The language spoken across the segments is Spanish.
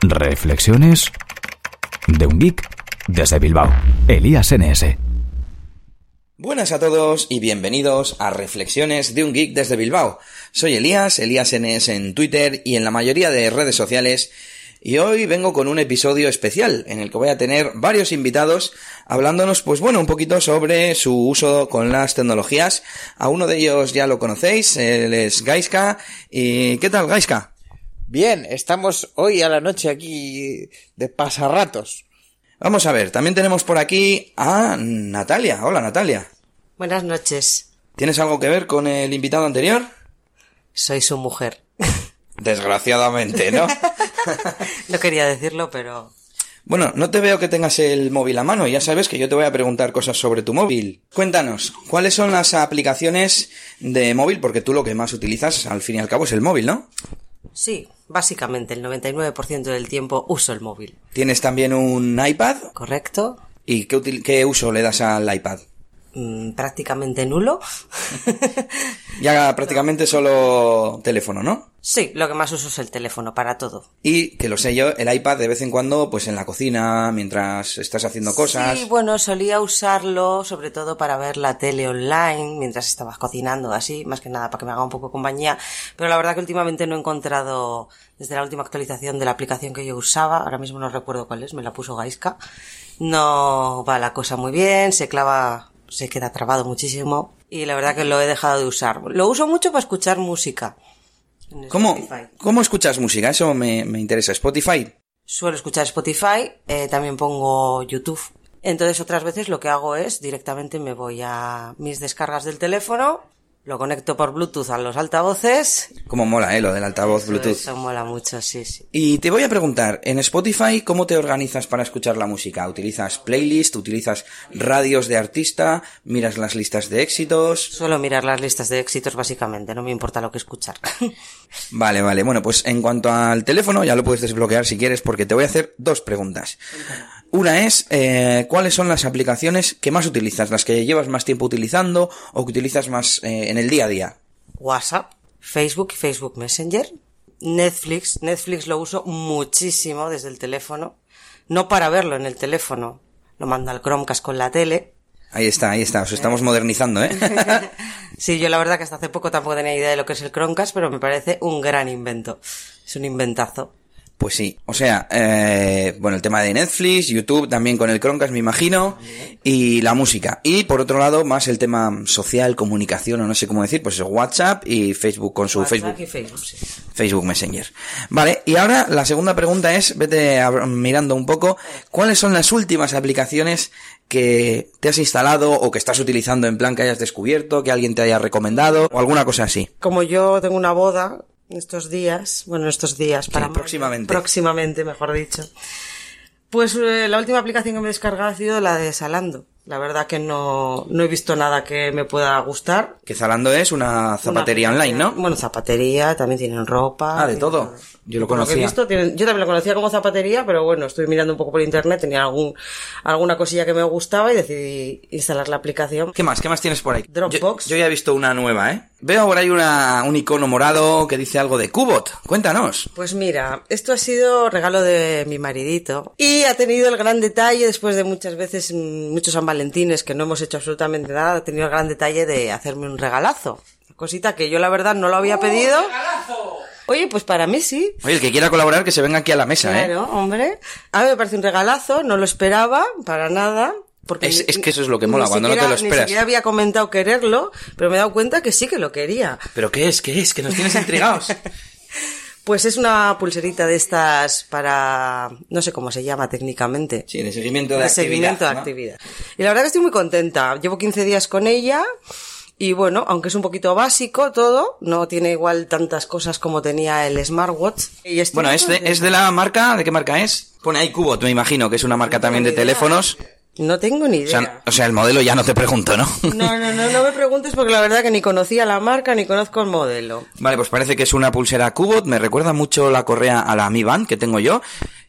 Reflexiones de un geek desde Bilbao. Elías NS. Buenas a todos y bienvenidos a Reflexiones de un geek desde Bilbao. Soy Elías, Elías NS en Twitter y en la mayoría de redes sociales. Y hoy vengo con un episodio especial en el que voy a tener varios invitados hablándonos, pues bueno, un poquito sobre su uso con las tecnologías. A uno de ellos ya lo conocéis, él es Gaiska. ¿Y qué tal, Gaiska? Bien, estamos hoy a la noche aquí de pasarratos. Vamos a ver, también tenemos por aquí a Natalia. Hola, Natalia. Buenas noches. ¿Tienes algo que ver con el invitado anterior? Soy su mujer. Desgraciadamente, ¿no? no quería decirlo, pero... Bueno, no te veo que tengas el móvil a mano, ya sabes que yo te voy a preguntar cosas sobre tu móvil. Cuéntanos, ¿cuáles son las aplicaciones de móvil? Porque tú lo que más utilizas, al fin y al cabo, es el móvil, ¿no? Sí, básicamente el 99% del tiempo uso el móvil. ¿Tienes también un iPad? Correcto. ¿Y qué, qué uso le das al iPad? Mm, prácticamente nulo. ya prácticamente solo teléfono, ¿no? Sí, lo que más uso es el teléfono para todo. Y que lo sé yo, el iPad de vez en cuando, pues en la cocina, mientras estás haciendo cosas. Sí, bueno, solía usarlo sobre todo para ver la tele online mientras estabas cocinando, así, más que nada para que me haga un poco compañía. Pero la verdad que últimamente no he encontrado, desde la última actualización de la aplicación que yo usaba, ahora mismo no recuerdo cuál es, me la puso Gaiska, no va la cosa muy bien, se clava se queda trabado muchísimo y la verdad que lo he dejado de usar. Lo uso mucho para escuchar música. ¿Cómo, ¿Cómo escuchas música? Eso me, me interesa. ¿Spotify? Suelo escuchar Spotify, eh, también pongo YouTube. Entonces otras veces lo que hago es directamente me voy a mis descargas del teléfono, lo conecto por Bluetooth a los altavoces. Como mola, ¿eh? Lo del altavoz Bluetooth. Eso mola mucho, sí, sí. Y te voy a preguntar, en Spotify, ¿cómo te organizas para escuchar la música? ¿Utilizas playlist? ¿Utilizas radios de artista? ¿Miras las listas de éxitos? Suelo mirar las listas de éxitos, básicamente. No me importa lo que escuchar. vale, vale. Bueno, pues en cuanto al teléfono, ya lo puedes desbloquear si quieres, porque te voy a hacer dos preguntas. Una es, eh, ¿cuáles son las aplicaciones que más utilizas? Las que llevas más tiempo utilizando o que utilizas más eh, en el día a día. WhatsApp, Facebook y Facebook Messenger. Netflix, Netflix lo uso muchísimo desde el teléfono. No para verlo en el teléfono, lo mando al Chromecast con la tele. Ahí está, ahí está, os estamos modernizando, ¿eh? sí, yo la verdad que hasta hace poco tampoco tenía idea de lo que es el Chromecast, pero me parece un gran invento. Es un inventazo. Pues sí, o sea, eh, bueno, el tema de Netflix, YouTube también con el Chromecast, me imagino, y la música. Y por otro lado, más el tema social, comunicación, o no sé cómo decir, pues WhatsApp y Facebook con su WhatsApp Facebook. Y Facebook, sí. Facebook Messenger. Vale, y ahora la segunda pregunta es, vete mirando un poco, ¿cuáles son las últimas aplicaciones que te has instalado o que estás utilizando en plan que hayas descubierto, que alguien te haya recomendado o alguna cosa así? Como yo tengo una boda, estos días, bueno, estos días para sí, próximamente. próximamente, mejor dicho. Pues eh, la última aplicación que me he descargado ha sido la de Salando. La verdad que no, no he visto nada que me pueda gustar. Que Zalando es una zapatería Una online, ¿no? Bueno, zapatería, también tienen ropa. Ah, de todo. Yo lo he conocía. visto, tienen- yo también lo conocía como zapatería, pero bueno, estoy mirando un poco por internet, tenía algún, alguna cosilla que me gustaba y decidí instalar la aplicación. ¿Qué más? ¿Qué más tienes por ahí? Dropbox. Yo, yo ya he visto una nueva, ¿eh? Veo por ahí una, un icono morado que dice algo de Cubot. Cuéntanos. Pues mira, esto ha sido regalo de mi maridito y ha tenido el gran detalle, después de muchas veces, mm, muchos San Valentines que no hemos hecho absolutamente nada, ha tenido el gran detalle de hacerme un regalazo. Cosita que yo la verdad no lo había pedido. Oye, pues para mí sí. Oye, el que quiera colaborar que se venga aquí a la mesa, ¿eh? Claro, hombre. A mí me parece un regalazo, no lo esperaba para nada. Porque Es- es que eso es lo que ni mola, cuando no te lo esperas. Ni siquiera había comentado quererlo, pero me he dado cuenta que sí que lo quería. ¿Pero qué es? ¿Qué es? Que nos tienes intrigados. Pues es una pulserita de estas para, no sé cómo se llama técnicamente. Sí, de seguimiento de, de actividad. seguimiento de ¿no? actividad. Y la verdad que estoy muy contenta. Llevo 15 días con ella y bueno, aunque es un poquito básico todo, no tiene igual tantas cosas como tenía el smartwatch. Y estoy Bueno, es de, es de la marca, ¿de qué marca es? Pone ahí Cubot, me imagino, que es una marca también de idea. teléfonos. No tengo ni O idea. sea, o sea, el modelo ya no te pregunto, ¿no? No, no, no, no me preguntes porque la verdad que ni conocía la marca ni conozco el modelo. Vale, pues parece que es una pulsera Cubot, me recuerda mucho la correa a la Mi Band que tengo yo.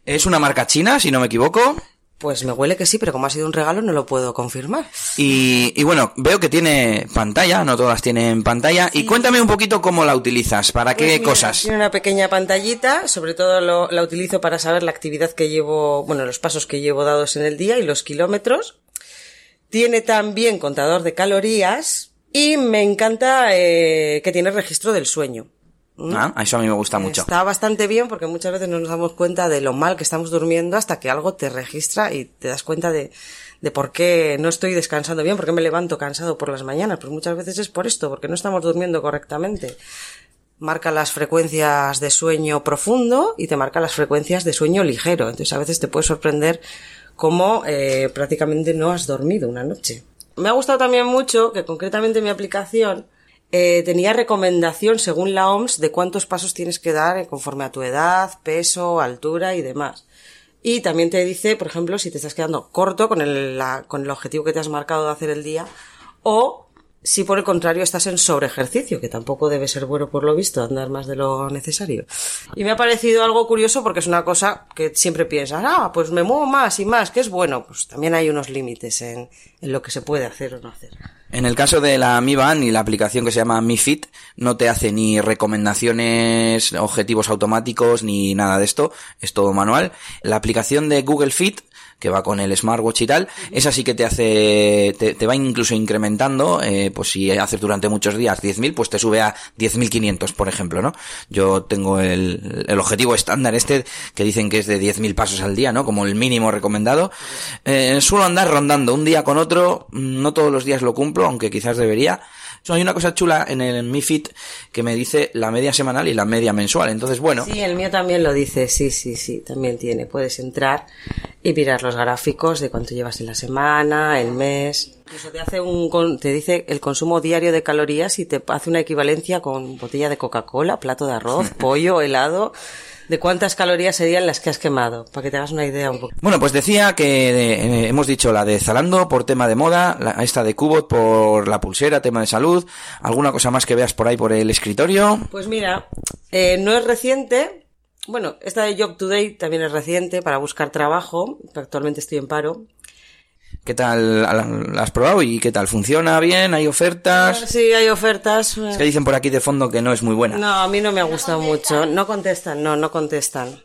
Es una marca china, si no me equivoco. Pues me huele que sí, pero como ha sido un regalo no lo puedo confirmar. Y, y bueno, veo que tiene pantalla, no todas tienen pantalla. Y cuéntame un poquito cómo la utilizas, para Pues qué mira, cosas. Tiene una pequeña pantallita, sobre todo lo- la utilizo para saber la actividad que llevo, bueno, los pasos que llevo dados en el día y los kilómetros. Tiene también contador de calorías y me encanta eh, que tiene registro del sueño. Ah, eso a mí me gusta mucho. Está bastante bien porque muchas veces no nos damos cuenta de lo mal que estamos durmiendo hasta que algo te registra y te das cuenta de, de por qué no estoy descansando bien, por qué me levanto cansado por las mañanas. Pues muchas veces es por esto, porque no estamos durmiendo correctamente. Marca las frecuencias de sueño profundo y te marca las frecuencias de sueño ligero. Entonces a veces te puede sorprender cómo eh, prácticamente no has dormido una noche. Me ha gustado también mucho que concretamente mi aplicación eh, tenía recomendación según la OMS de cuántos pasos tienes que dar eh, conforme a tu edad, peso, altura y demás. Y también te dice, por ejemplo, si te estás quedando corto con el, con el objetivo que te has marcado de hacer el día o si por el contrario estás en sobreejercicio, que tampoco debe ser bueno por lo visto, andar más de lo necesario. Y me ha parecido algo curioso porque es una cosa que siempre piensas, ah, pues me muevo más y más, que es bueno. Pues también hay unos límites en, en lo que se puede hacer o no hacer. En el caso de la Mi Band y la aplicación que se llama Mi Fit, no te hace ni recomendaciones, objetivos automáticos, ni nada de esto, es todo manual. La aplicación de Google Fit, que va con el smartwatch y tal, esa sí que te hace, te, te va incluso incrementando, eh, pues si haces durante muchos días 10.000, pues te sube a 10.500, por ejemplo, ¿no? Yo tengo el, el objetivo estándar este, que dicen que es de 10.000 pasos al día, ¿no? Como el mínimo recomendado. Eh, suelo andar rondando un día con otro, no todos los días lo cumplo, aunque quizás debería. So, hay una cosa chula en el Mi Fit que me dice la media semanal y la media mensual. Entonces, bueno, Sí, el mío también lo dice, sí, sí, sí, también tiene. Puedes entrar y mirar los gráficos de cuánto llevas en la semana, el mes. Incluso te hace un, te dice el consumo diario de calorías y te hace una equivalencia con botella de Coca-Cola, plato de arroz, pollo, helado, de cuántas calorías serían las que has quemado, para que te hagas una idea un poco. Bueno, pues decía que eh, hemos dicho la de Zalando por tema de moda, la, esta de Cubot por la pulsera, tema de salud, alguna cosa más que veas por ahí por el escritorio. Pues mira, eh, no es reciente. Bueno, esta de Job Today también es reciente para buscar trabajo. Actualmente estoy en paro. ¿Qué tal la, has probado y qué tal? ¿Funciona bien? ¿Hay ofertas? Sí, hay ofertas. Es que dicen por aquí de fondo que no es muy buena. No, a mí no me ha gustado mucho. No contestan, no, no contestan.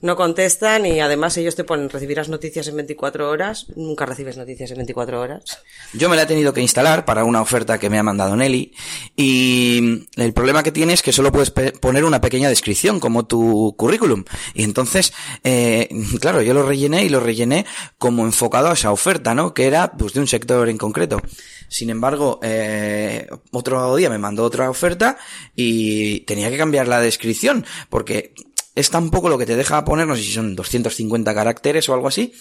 No contestan y además ellos te ponen recibirás noticias en 24 horas. Nunca recibes noticias en 24 horas. Yo me la he tenido que instalar para una oferta que me ha mandado Nelly y el problema que tiene es que solo puedes poner una pequeña descripción como tu currículum y entonces eh, claro yo lo rellené y lo rellené como enfocado a esa oferta no que era pues de un sector en concreto sin embargo eh, otro día me mandó otra oferta y tenía que cambiar la descripción porque es tan poco lo que te deja poner no sé si son 250 caracteres o algo así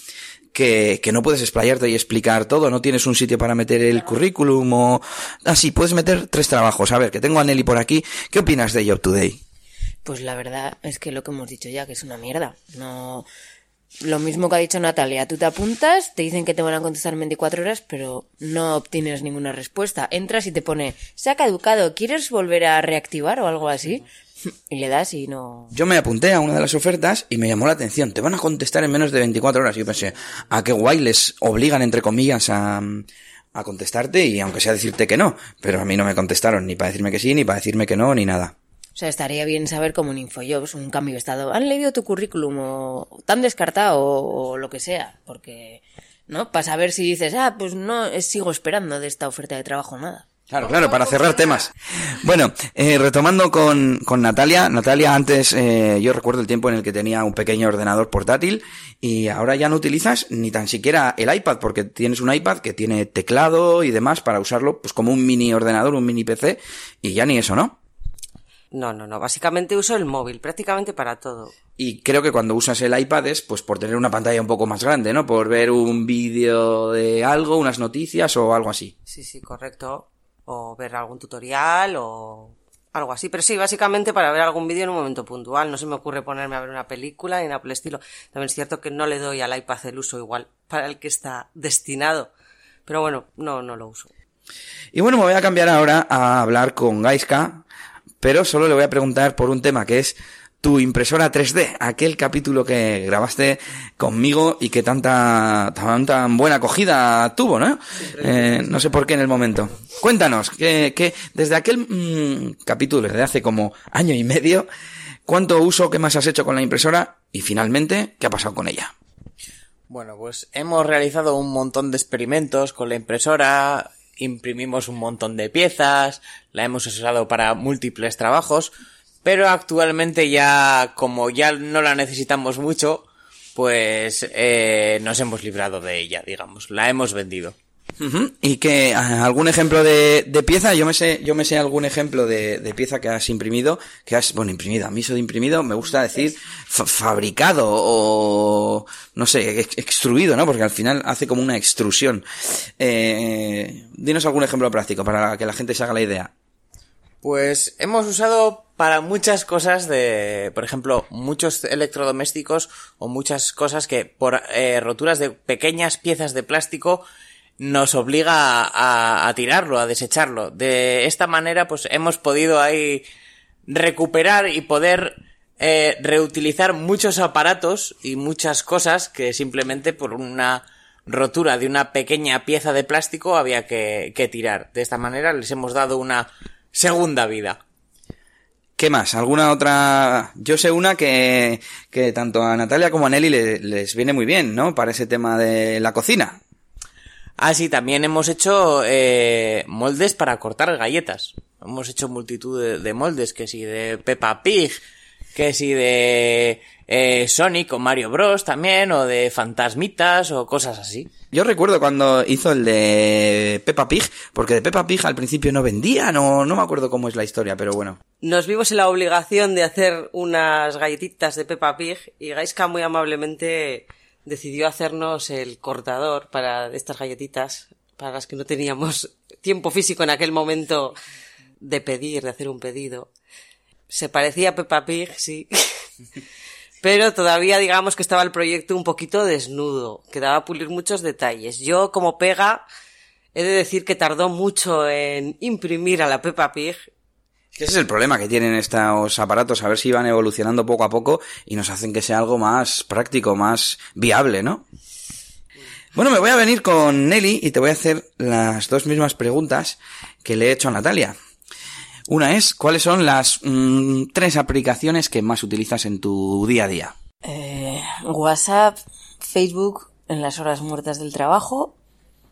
que, que no puedes explayarte y explicar todo, no tienes un sitio para meter el currículum o así, puedes meter tres trabajos. A ver, que tengo a Nelly por aquí. ¿Qué opinas de Job Today? Pues la verdad es que lo que hemos dicho ya, que es una mierda. No. Lo mismo que ha dicho Natalia, tú te apuntas, te dicen que te van a contestar en 24 horas, pero no obtienes ninguna respuesta. Entras y te pone, se ha caducado, ¿quieres volver a reactivar o algo así? Y le das y no. Yo me apunté a una de las ofertas y me llamó la atención. Te van a contestar en menos de 24 horas. Y yo pensé, a qué guay les obligan, entre comillas, a, a contestarte y aunque sea decirte que no. Pero a mí no me contestaron ni para decirme que sí, ni para decirme que no, ni nada. O sea, estaría bien saber como en Infojobs un cambio de estado. ¿Han leído tu currículum o tan descartado o, o lo que sea? Porque, ¿no? Para saber si dices, ah, pues no, eh, sigo esperando de esta oferta de trabajo nada. Claro, claro, para cerrar temas. Bueno, eh, retomando con, con Natalia. Natalia, antes eh, yo recuerdo el tiempo en el que tenía un pequeño ordenador portátil y ahora ya no utilizas ni tan siquiera el iPad porque tienes un iPad que tiene teclado y demás para usarlo pues como un mini ordenador, un mini PC y ya ni eso, ¿no? No, no, no. Básicamente uso el móvil prácticamente para todo. Y creo que cuando usas el iPad es pues por tener una pantalla un poco más grande, ¿no? Por ver un vídeo de algo, unas noticias o algo así. Sí, sí, correcto. O ver algún tutorial o algo así. Pero sí, básicamente para ver algún vídeo en un momento puntual. No se me ocurre ponerme a ver una película ni nada por el estilo. También es cierto que no le doy al iPad el uso igual para el que está destinado. Pero bueno, no, no lo uso. Y bueno, me voy a cambiar ahora a hablar con Gaiska, pero solo le voy a preguntar por un tema que es tu impresora 3D, aquel capítulo que grabaste conmigo y que tanta, tan, tan buena acogida tuvo, ¿no? Eh, no sé por qué en el momento. Cuéntanos, que, que desde aquel mm, capítulo, desde hace como año y medio, ¿cuánto uso que más has hecho con la impresora? Y finalmente, ¿qué ha pasado con ella? Bueno, pues hemos realizado un montón de experimentos con la impresora, imprimimos un montón de piezas, la hemos usado para múltiples trabajos, pero actualmente ya, como ya no la necesitamos mucho, pues eh, nos hemos librado de ella, digamos, la hemos vendido. Y que ah, algún ejemplo de, pieza, yo me sé, yo me sé algún ejemplo de, pieza que has imprimido, que has, bueno, imprimido, a mí eso de imprimido me gusta decir fa- fabricado o, no sé, ex- extruido, ¿no? Porque al final hace como una extrusión. Eh, dinos algún ejemplo práctico para que la gente se haga la idea. Pues hemos usado para muchas cosas de, por ejemplo, muchos electrodomésticos o muchas cosas que por eh, roturas de pequeñas piezas de plástico nos obliga a, a tirarlo, a desecharlo. De esta manera, pues hemos podido ahí recuperar y poder eh, reutilizar muchos aparatos y muchas cosas que simplemente por una rotura de una pequeña pieza de plástico había que, que tirar. De esta manera les hemos dado una segunda vida. ¿Qué más? ¿Alguna otra? Yo sé una que, que tanto a Natalia como a Nelly le- les viene muy bien, ¿no? Para ese tema de la cocina. Ah, sí, también hemos hecho eh, moldes para cortar galletas. Hemos hecho multitud de, de moldes, que si de Peppa Pig, que si de eh, Sonic o Mario Bros también, o de fantasmitas o cosas así. Yo recuerdo cuando hizo el de Peppa Pig, porque de Peppa Pig al principio no vendía, no, no me acuerdo cómo es la historia, pero bueno. Nos vimos en la obligación de hacer unas galletitas de Peppa Pig y Gaiska muy amablemente decidió hacernos el cortador para estas galletitas, para las que no teníamos tiempo físico en aquel momento de pedir, de hacer un pedido. Se parecía a Peppa Pig, sí. Pero todavía digamos que estaba el proyecto un poquito desnudo, quedaba pulir muchos detalles. Yo como pega he de decir que tardó mucho en imprimir a la Peppa Pig Ese es el problema que tienen estos aparatos, a ver si van evolucionando poco a poco y nos hacen que sea algo más práctico, más viable, ¿no? Bueno, me voy a venir con Nelly y te voy a hacer las dos mismas preguntas que le he hecho a Natalia. Una es, ¿cuáles son las mm, tres aplicaciones que más utilizas en tu día a día? Eh, WhatsApp, Facebook en las horas muertas del trabajo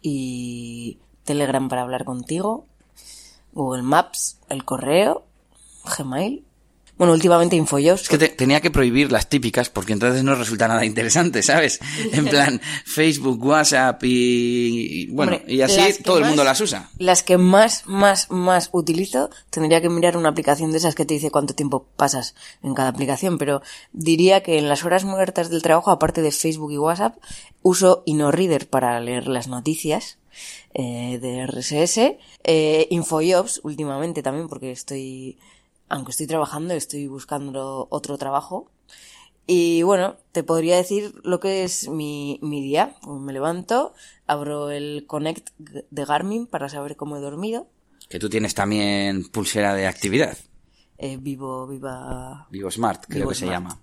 y Telegram para hablar contigo, Google Maps, el correo, Gmail. Bueno, últimamente Infojobs. Es que te- tenía que prohibir las típicas porque entonces no resulta nada interesante, ¿sabes? En plan, Facebook, WhatsApp y, y bueno, Hombre, y así todo el mundo las usa. Las que más, más, más utilizo, tendría que mirar una aplicación de esas que te dice cuánto tiempo pasas en cada aplicación, pero diría que en las horas muertas del trabajo, aparte de Facebook y WhatsApp, uso InnoReader para leer las noticias eh, de RSS, eh, InfoJobs últimamente también, porque estoy, aunque estoy trabajando, estoy buscando otro trabajo. Y bueno, te podría decir lo que es mi, mi día. Me levanto, abro el Connect de Garmin para saber cómo he dormido. Que tú tienes también pulsera de actividad. Eh, vivo, viva. Vivo Smart, creo Vivo que se llama.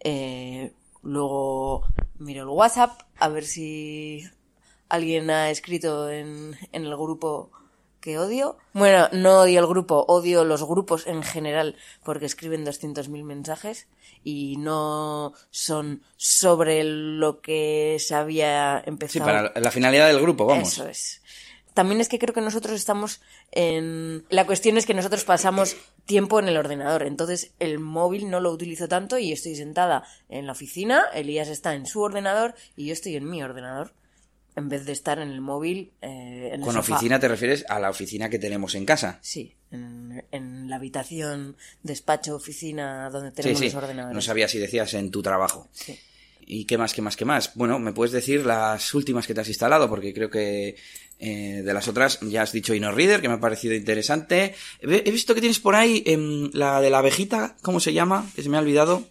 Eh, luego miro el WhatsApp a ver si alguien ha escrito en, en el grupo que odio. Bueno, no odio el grupo, odio los grupos en general porque escriben 200.000 mensajes y no son sobre lo que se había Sí, empezado. para la finalidad del grupo, vamos. Eso es. También es que creo que nosotros estamos en... La cuestión es que nosotros pasamos tiempo en el ordenador, entonces el móvil no lo utilizo tanto y estoy sentada en la oficina, Elías está en su ordenador y yo estoy en mi ordenador, en vez de estar en el móvil eh, en el Con sofá. oficina te refieres a la oficina que tenemos en casa. Sí, en, en la habitación, despacho, oficina, donde tenemos sí. los ordenadores. No sabía si decías en tu trabajo. Sí. ¿Y qué más, qué más, qué más? Bueno, me puedes decir las últimas que te has instalado, porque creo que eh, de las otras ya has dicho InnoReader, que me ha parecido interesante. He, he visto que tienes por ahí em, la de la abejita, ¿cómo se llama? Que se me ha olvidado.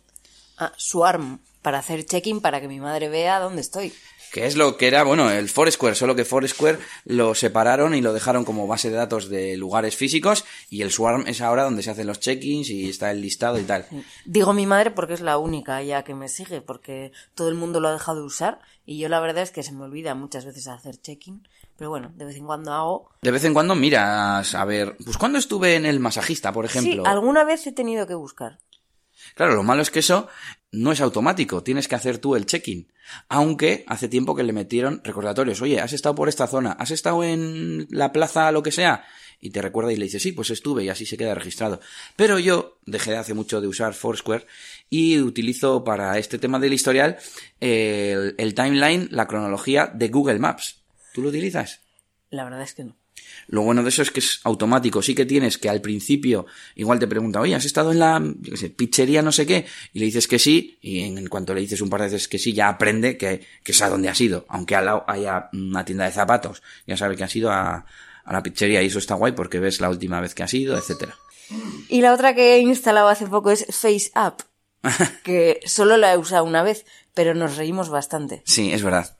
Ah, Swarm, para hacer check-in para que mi madre vea dónde estoy. Que es lo que era, bueno, el Foursquare, solo que Foursquare lo separaron y lo dejaron como base de datos de lugares físicos y el Swarm es ahora donde se hacen los check-ins y está el listado y tal. Digo mi madre porque es la única ya que me sigue, porque todo el mundo lo ha dejado de usar y yo la verdad es que se me olvida muchas veces hacer check-in, pero bueno, de vez en cuando hago. De vez en cuando miras, a ver, pues cuando estuve en el masajista, por ejemplo. Sí, alguna vez he tenido que buscar. Claro, lo malo es que eso no es automático, tienes que hacer tú el check-in. Aunque hace tiempo que le metieron recordatorios, oye, has estado por esta zona, has estado en la plaza, lo que sea, y te recuerda y le dice, sí, pues estuve y así se queda registrado. Pero yo dejé de hace mucho de usar Foursquare y utilizo para este tema del historial el, el timeline, la cronología de Google Maps. ¿Tú lo utilizas? La verdad es que no. Lo bueno de eso es que es automático. Sí que tienes que al principio igual te pregunta, oye, ¿has estado en la yo qué sé, pizzería no sé qué? Y le dices que sí, y en, cuanto le dices un par de veces que sí, ya aprende que, que es a dónde has ido. Aunque al lado haya una tienda de zapatos, ya sabe que has ido a, a la pizzería y eso está guay porque ves la última vez que has ido, etcétera. Y la otra que he instalado hace poco es FaceApp, que solo la he usado una vez, pero nos reímos bastante. Sí, es verdad.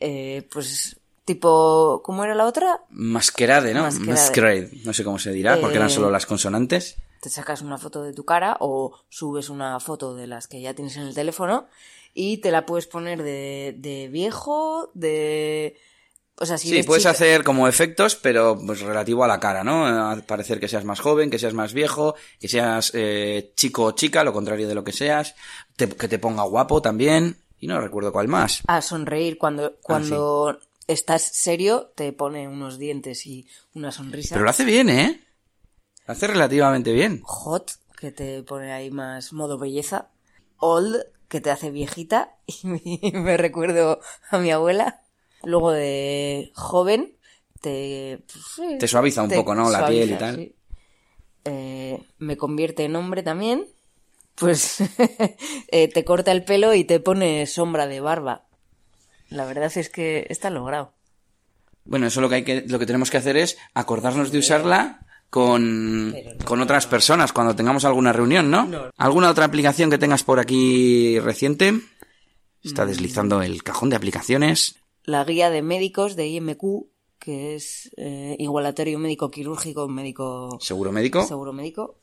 Eh, pues tipo, ¿cómo era la otra? Masquerade, ¿no? Masquerade. Masquerade. No sé cómo se dirá, porque eran Eh, solo las consonantes. Te sacas una foto de tu cara o subes una foto de las que ya tienes en el teléfono y te la puedes poner de, de viejo, de... O sea, si Sí, puedes chica- hacer como efectos, pero pues relativo a la cara, ¿no? A parecer que seas más joven, que seas más viejo, que seas eh, chico o chica, lo contrario de lo que seas, te- que te ponga guapo también, y no recuerdo cuál más. a sonreír cuando, cuando estás serio, te pone unos dientes y una sonrisa. Pero lo hace bien, ¿eh? Lo hace relativamente bien. Hot, que te pone ahí más modo belleza. Old, que te hace viejita. Y me recuerdo a mi abuela. Luego de joven, te... pues, sí, Te suaviza un poco, ¿no? La piel y tal. sí. Eh, me convierte en hombre también. Pues eh, te corta el pelo y te pone sombra de barba. La verdad es que está logrado. Bueno, eso lo que hay que, lo que tenemos que hacer es acordarnos de usarla con, con otras personas cuando tengamos alguna reunión, ¿no? ¿Alguna otra aplicación que tengas por aquí reciente? Está deslizando el cajón de aplicaciones. la guía de médicos de IMQ, que es eh, igualatorio médico quirúrgico médico ¿Seguro médico? seguro médico.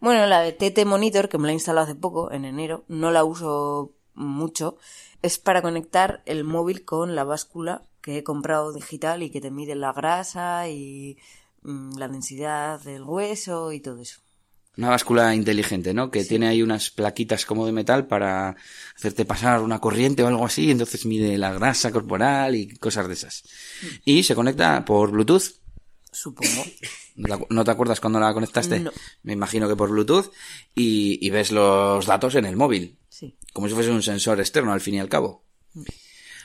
Bueno, la de TT Monitor, que me la he instalado hace poco, en enero, no la uso mucho, es para conectar el móvil con la báscula que he comprado digital y que te mide la grasa y mm, la densidad del hueso y todo eso. Una báscula inteligente, ¿no? Que tiene ahí unas plaquitas como de metal para hacerte pasar una corriente o algo así, y entonces mide la grasa corporal y cosas de esas. Y se conecta por Bluetooth. Supongo. ¿No te acu- ¿No te acuerdas cuando la conectaste? No. Me imagino que por Bluetooth. Y, y ves los datos en el móvil. Sí. Como si fuese un sensor externo, al fin y al cabo.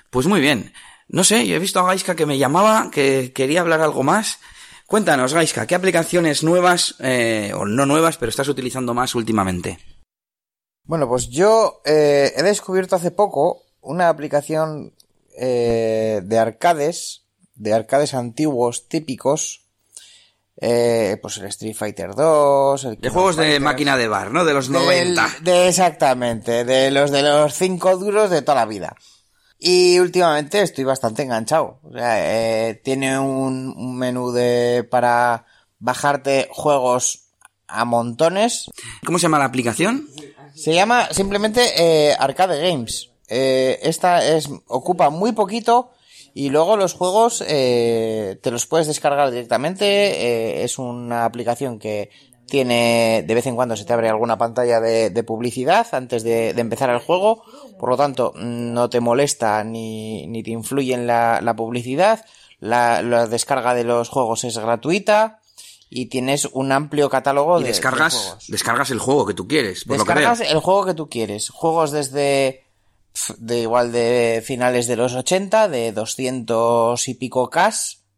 Pues muy bien. No sé, yo he visto a Gaiska que me llamaba, que quería hablar algo más. Cuéntanos, Gaiska, ¿qué aplicaciones nuevas, eh, o no nuevas, pero estás utilizando más últimamente? Bueno, pues yo eh, he descubierto hace poco una aplicación eh, de arcades, de arcades antiguos típicos, eh, pues el Street Fighter 2, el De juegos de máquina de bar, ¿no? De los del- 90. de exactamente, de los de los cinco duros de toda la vida. Y últimamente estoy bastante enganchado. O sea, eh, tiene un, un menú de para bajarte juegos a montones. ¿Cómo se llama la aplicación? Se llama simplemente eh, Arcade Games. Eh, esta es ocupa muy poquito y luego los juegos eh, te los puedes descargar directamente. Eh, es una aplicación que tiene de vez en cuando se te abre alguna pantalla de, de publicidad antes de, de empezar el juego. Por lo tanto, no te molesta ni, ni te influye en la, la publicidad. La, la descarga de los juegos es gratuita y tienes un amplio catálogo Y de, de descargas, juegos. descargas el juego que tú quieres, por lo que Descargas el juego que tú quieres. Juegos desde de igual de finales de los 80, de 200 y pico K,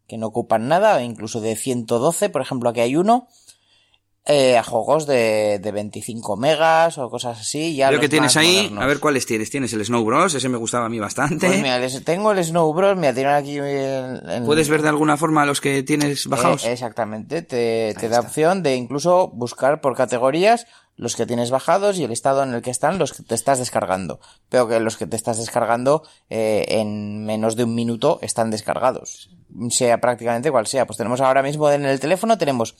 que no ocupan nada, o incluso de 112, por ejemplo, aquí hay uno, eh, a juegos de, de 25 megas o cosas así. Ya Creo que tienes ahí, modernos. a ver cuáles tienes. Tienes el Snow Bros, ese me gustaba a mí bastante. Pues mira, les- tengo el Snow Bros, mira, tienen aquí el, el- ¿Puedes ver de alguna forma los que tienes bajados? Eh, exactamente, te, te da opción de incluso buscar por categorías los que tienes bajados y el estado en el que están los que te estás descargando. Pero que los que te estás descargando eh, en menos de un minuto están descargados. Sea prácticamente cual sea. Pues tenemos ahora mismo en el teléfono tenemos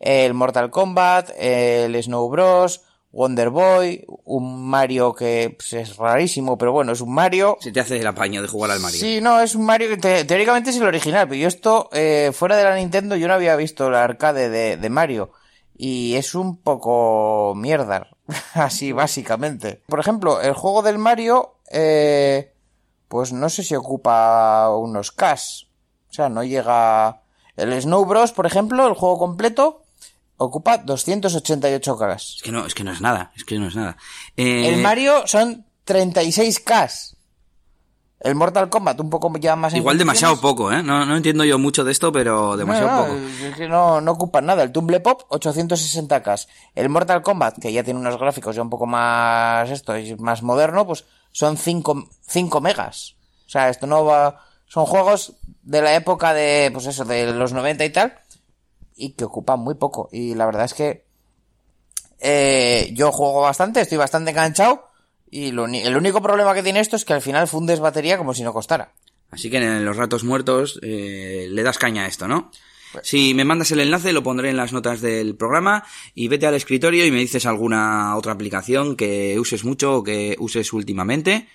el Mortal Kombat, el Snow Bros, Wonder Boy, un Mario que pues, es rarísimo, pero bueno, es un Mario. Se te hace el apaño de jugar al Mario. Sí, no, es un Mario que te- teóricamente es el original, pero yo esto, eh, fuera de la Nintendo, yo no había visto la arcade de, de Mario. Y es un poco mierda, así básicamente. Por ejemplo, el juego del Mario, eh, pues no sé si ocupa unos Ks. O sea, no llega... El Snow Bros, por ejemplo, el juego completo, ocupa 288 Ks. Es que no, es que no es nada, es que no es nada. Eh, El Mario son 36K. El Mortal Kombat un poco ya más Igual demasiado poco, ¿eh? No, no entiendo yo mucho de esto, pero demasiado No, no, poco. Es que no, no ocupan nada. El Tumble Pop, 860K. El Mortal Kombat, que ya tiene unos gráficos ya un poco más esto, y más moderno, pues son 5, 5 megas. O sea, esto no va... Son juegos de la época de, pues eso, de los 90 y tal, y que ocupan muy poco. Y la verdad es que eh, yo juego bastante, estoy bastante enganchado, y lo el único problema que tiene esto es que al final fundes batería como si no costara. Así que en los ratos muertos eh, le das caña a esto, ¿no? Si me mandas el enlace, lo pondré en las notas del programa y vete al escritorio y me dices alguna otra aplicación que uses mucho o que uses últimamente.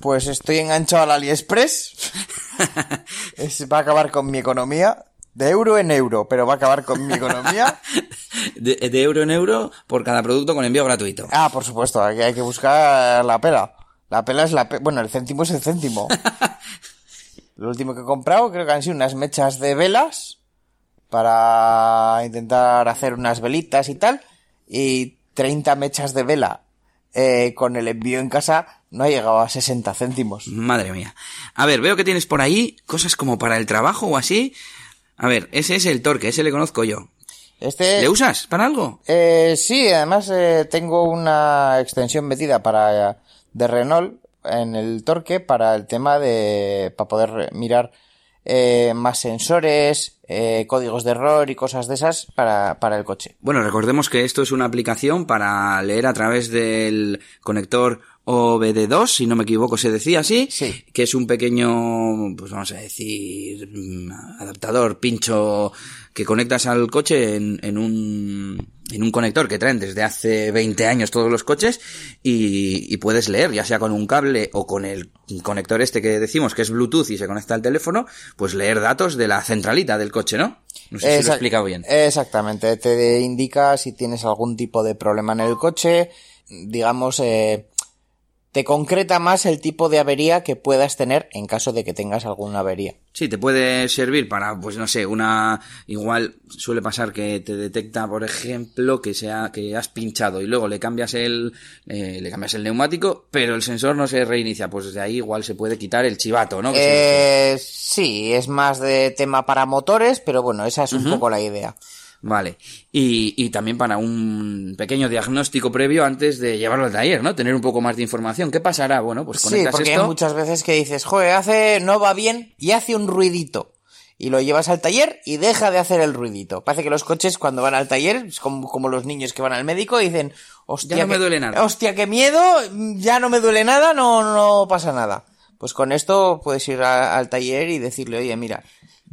Pues estoy enganchado al AliExpress. Es- va a acabar con mi economía. De euro en euro, pero va a acabar con mi economía. De, de euro en euro por cada producto con envío gratuito. Ah, por supuesto, aquí hay que buscar la pela. La pela es la pe- Bueno, el céntimo es el céntimo. Lo último que he comprado creo que han sido unas mechas de velas para intentar hacer unas velitas y tal. Y 30 mechas de vela eh, con el envío en casa no ha llegado a 60 céntimos. Madre mía. A ver, veo que tienes por ahí cosas como para el trabajo o así. A ver, ese es el torque, ese le conozco yo. Este... ¿Le usas para algo? Eh, sí, además eh, tengo una extensión metida para de Renault en el torque para el tema de para poder mirar eh, más sensores, eh, códigos de error y cosas de esas para, para el coche. Bueno, recordemos que esto es una aplicación para leer a través del conector OBD2, si no me equivoco se decía así, Sí. que es un pequeño, pues vamos a decir, mm, adaptador, pincho que conectas al coche en, en un en un conector que traen desde hace 20 años todos los coches y, y puedes leer, ya sea con un cable o con el conector este que decimos que es Bluetooth y se conecta al teléfono, pues leer datos de la centralita del coche, ¿no? No sé si lo he explicado bien. Exactamente, te indica si tienes algún tipo de problema en el coche, digamos, eh, te concreta más el tipo de avería que puedas tener en caso de que tengas alguna avería. Sí, te puede servir para, pues no sé, una, igual suele pasar que te detecta, por ejemplo, que sea, que has pinchado y luego le cambias el, eh, le cambias el neumático, pero el sensor no se reinicia, pues desde ahí igual se puede quitar el chivato, ¿no? Que se- Eh, sí, es más de tema para motores, pero bueno, esa es un poco la idea. Vale. Y, y también para un pequeño diagnóstico previo antes de llevarlo al taller, ¿no? Tener un poco más de información. ¿Qué pasará? Bueno, pues Sí, conectas porque esto. hay muchas veces que dices, joder, hace, no va bien y hace un ruidito. Y lo llevas al taller y deja de hacer el ruidito. Parece que los coches cuando van al taller, es como, como los niños que van al médico dicen, hostia, Ya no me duele nada". Hostia, qué miedo, ya no me duele nada, no, no pasa nada. Pues con esto puedes ir a- al taller y decirle, oye, mira,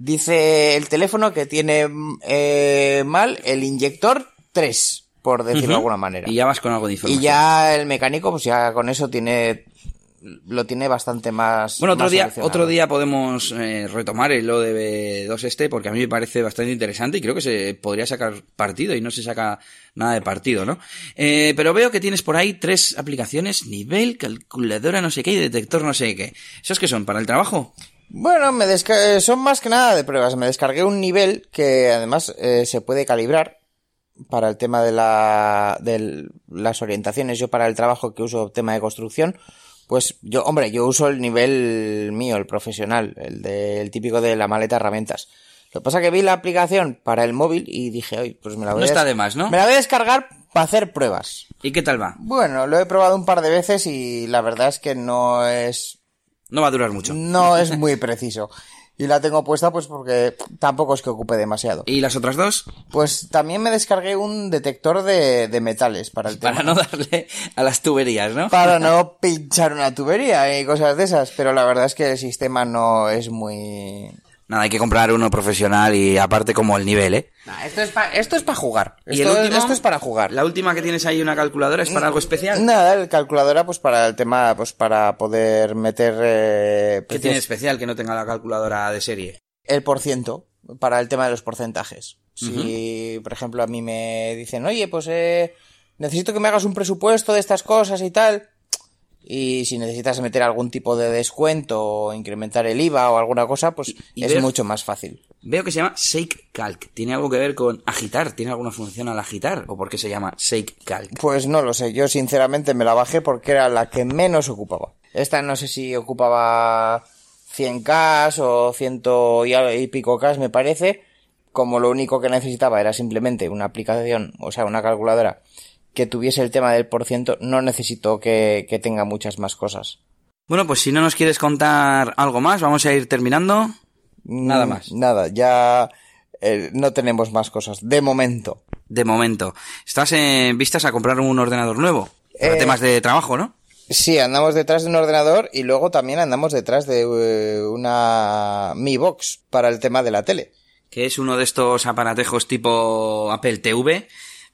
dice el teléfono que tiene eh, mal el inyector 3, por decirlo de alguna manera. Y ya vas con algo información. Y ya el mecánico, pues ya con eso tiene, lo tiene bastante más. Bueno, otro más día, otro día podemos eh, retomar el ODB2 este, porque a mí me parece bastante interesante y creo que se podría sacar partido y no se saca nada de partido, ¿no? Eh, pero veo que tienes por ahí tres aplicaciones, nivel, calculadora, no sé qué y detector no sé qué. ¿Esos qué son? ¿Para el trabajo? Bueno, me desca- son más que nada de pruebas. Me descargué un nivel que además eh, se puede calibrar para el tema de, la, de las orientaciones. Yo para el trabajo que uso tema de construcción, pues yo, hombre, yo uso el nivel mío, el profesional, el del típico de la maleta herramientas. Lo que pasa es que vi la aplicación para el móvil y dije, oye, pues me la voy No a está des- de más, ¿no? Me la voy a descargar para hacer pruebas. ¿Y qué tal va? Bueno, lo he probado un par de veces y la verdad es que no es No va a durar mucho. no es muy preciso. Y la tengo puesta pues porque tampoco es que ocupe demasiado. ¿Y las otras dos? Pues también me descargué un detector de, de metales para el tema. Para no darle a las tuberías, ¿no? Para no pinchar una tubería y cosas de esas, pero la verdad es que el sistema no es muy... Nada, hay que comprar uno profesional y aparte como el nivel, ¿eh? Nah, esto es para esto es para jugar. ¿Y Esto, el último? esto es para jugar. La última que tienes ahí, una calculadora, ¿es para algo especial? Nada, el calculadora pues para el tema, pues para poder meter eh, ¿Qué tiene especial que no tenga la calculadora de serie? el por ciento para el tema de los porcentajes. Si, por ejemplo, a mí me dicen, oye, pues eh, necesito que me hagas un presupuesto de estas cosas y tal. Y si necesitas meter algún tipo de descuento o incrementar el IVA o alguna cosa, pues y es mucho más fácil. Veo que se llama Shake Calc. ¿Tiene algo que ver con agitar? ¿Tiene alguna función al agitar? ¿O por qué se llama Shake Calc? Pues no lo sé, yo sinceramente me la bajé porque era la que menos ocupaba. Esta no sé si ocupaba 100K o 100 y, al- y pico K me parece, como lo único que necesitaba era simplemente una aplicación, o sea, una calculadora que tuviese el tema del por ciento, no necesito que, que tenga muchas más cosas. Bueno, pues si no nos quieres contar algo más, vamos a ir terminando. Nada Mm, más. Nada, ya eh, no tenemos más cosas, de momento. De momento. Estás en vistas a comprar un ordenador nuevo. Para Eh, temas de trabajo, ¿no? Sí, andamos detrás de un ordenador y luego también andamos detrás de eh, una Mi Box para el tema de la tele. Que es uno de estos aparatejos tipo Apple TV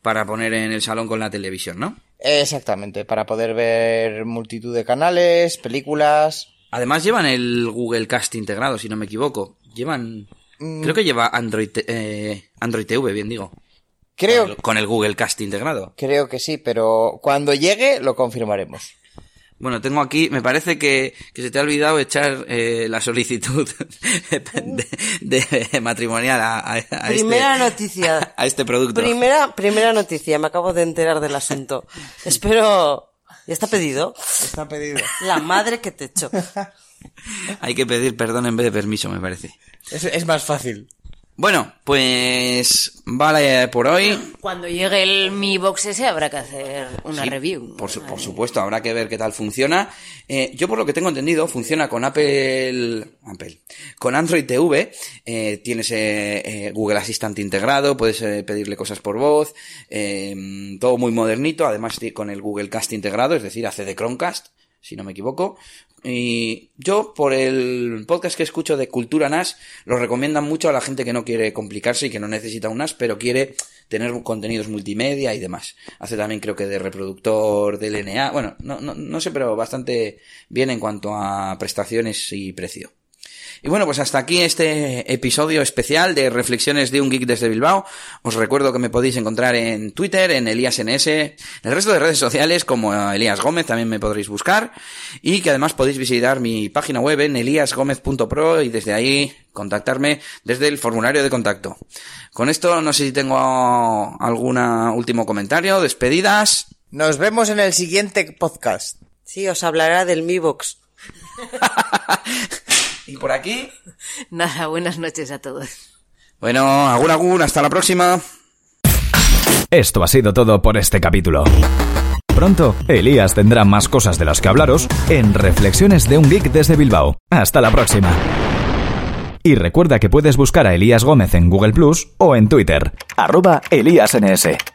para poner en el salón con la televisión, ¿no? Exactamente, para poder ver multitud de canales, películas. Además llevan el Google Cast integrado, si no me equivoco. Llevan... Mm. Creo que lleva Android, eh, Android TV, bien digo. Creo, Con el- Con el Google Cast integrado. creo que sí, pero cuando llegue lo confirmaremos. Bueno, tengo aquí, me parece que, que se te ha olvidado echar eh, la solicitud de, de matrimonial a, a- a Primera este, noticia. a este producto. Primera, primera noticia, me acabo de enterar del asunto. Espero. ¿Ya está pedido? Está pedido. La madre que te echo. Hay que pedir perdón en vez de permiso, me parece. Es, es más fácil. Bueno, pues vale por hoy. Cuando llegue el Mi Box ese habrá que hacer una Sí, review. Por, su- por supuesto, habrá que ver qué tal funciona. Eh, yo por lo que tengo entendido, funciona con Apple, Apple, con Android TV. eh, tienes eh, eh, Google Assistant integrado, puedes eh, pedirle cosas por voz, eh, todo muy modernito. Además con el Google Cast integrado, es decir, hace de Chromecast, si no me equivoco. Y yo, por el podcast que escucho de Cultura NAS, lo recomiendan mucho a la gente que no quiere complicarse y que no necesita un NAS, pero quiere tener contenidos multimedia y demás. Hace también creo que de reproductor de LNA. Bueno, no, no, no sé, pero bastante bien en cuanto a prestaciones y precio. Y bueno, pues hasta aquí este episodio especial de Reflexiones de un Geek desde Bilbao. Os recuerdo que me podéis encontrar en Twitter, en ElíasNS, en el resto de redes sociales como Elías Gómez también me podréis buscar. Y que además podéis visitar mi página web en eliasgomez.pro y desde ahí contactarme desde el formulario de contacto. Con esto no sé si tengo algún último comentario, despedidas. Nos vemos en el siguiente podcast. Sí, os hablará del Mi Box. Y por aquí. Nada, buenas noches a todos. Bueno, agur agur, hasta la próxima. Esto ha sido todo por este capítulo. Pronto, Elías tendrá más cosas de las que hablaros en Reflexiones de un Geek desde Bilbao. Hasta la próxima. Y recuerda que puedes buscar a Elías Gómez en Google Plus o en Twitter, arroba ElíasNS.